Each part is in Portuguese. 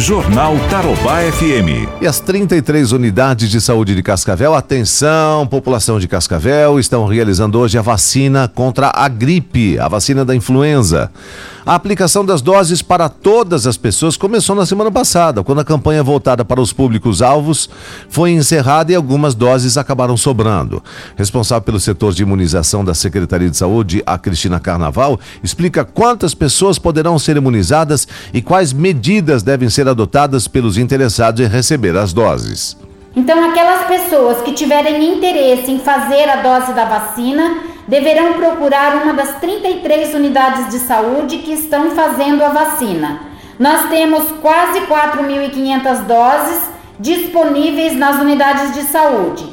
Jornal Tarobá FM. E as 33 unidades de saúde de Cascavel, atenção, população de Cascavel, estão realizando hoje a vacina contra a gripe, a vacina da influenza. A aplicação das doses para todas as pessoas começou na semana passada, quando a campanha voltada para os públicos-alvos foi encerrada e algumas doses acabaram sobrando. Responsável pelo setor de imunização da Secretaria de Saúde, a Cristina Carnaval, explica quantas pessoas poderão ser imunizadas e quais medidas devem ser adotadas pelos interessados em receber as doses. Então, aquelas pessoas que tiverem interesse em fazer a dose da vacina deverão procurar uma das 33 unidades de saúde que estão fazendo a vacina. Nós temos quase 4.500 doses disponíveis nas unidades de saúde.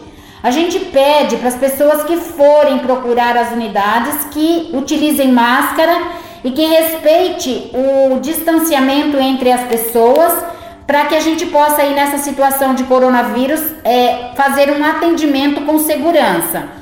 A gente pede para as pessoas que forem procurar as unidades que utilizem máscara e que respeite o distanciamento entre as pessoas para que a gente possa aí nessa situação de coronavírus é, fazer um atendimento com segurança.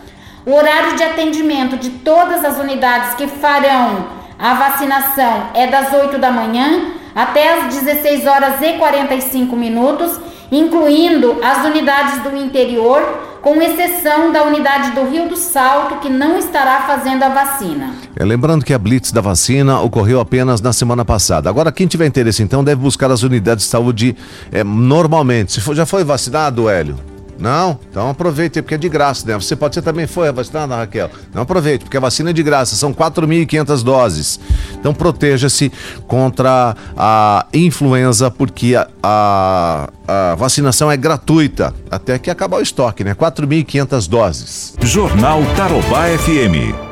O horário de atendimento de todas as unidades que farão a vacinação é das 8 da manhã até as 16 horas e 45 minutos, incluindo as unidades do interior com exceção da unidade do Rio do Salto, que não estará fazendo a vacina. É, lembrando que a blitz da vacina ocorreu apenas na semana passada. Agora, quem tiver interesse, então, deve buscar as unidades de saúde é, normalmente. Se for, já foi vacinado, Hélio? Não? Então aproveite, porque é de graça, né? Você pode ser também foi vacinada, Raquel? Não aproveite, porque a vacina é de graça, são 4.500 doses. Então proteja-se contra a influenza, porque a, a, a, vacinação é gratuita, até que acabar o estoque, né? 4.500 doses. Jornal Tarobá FM.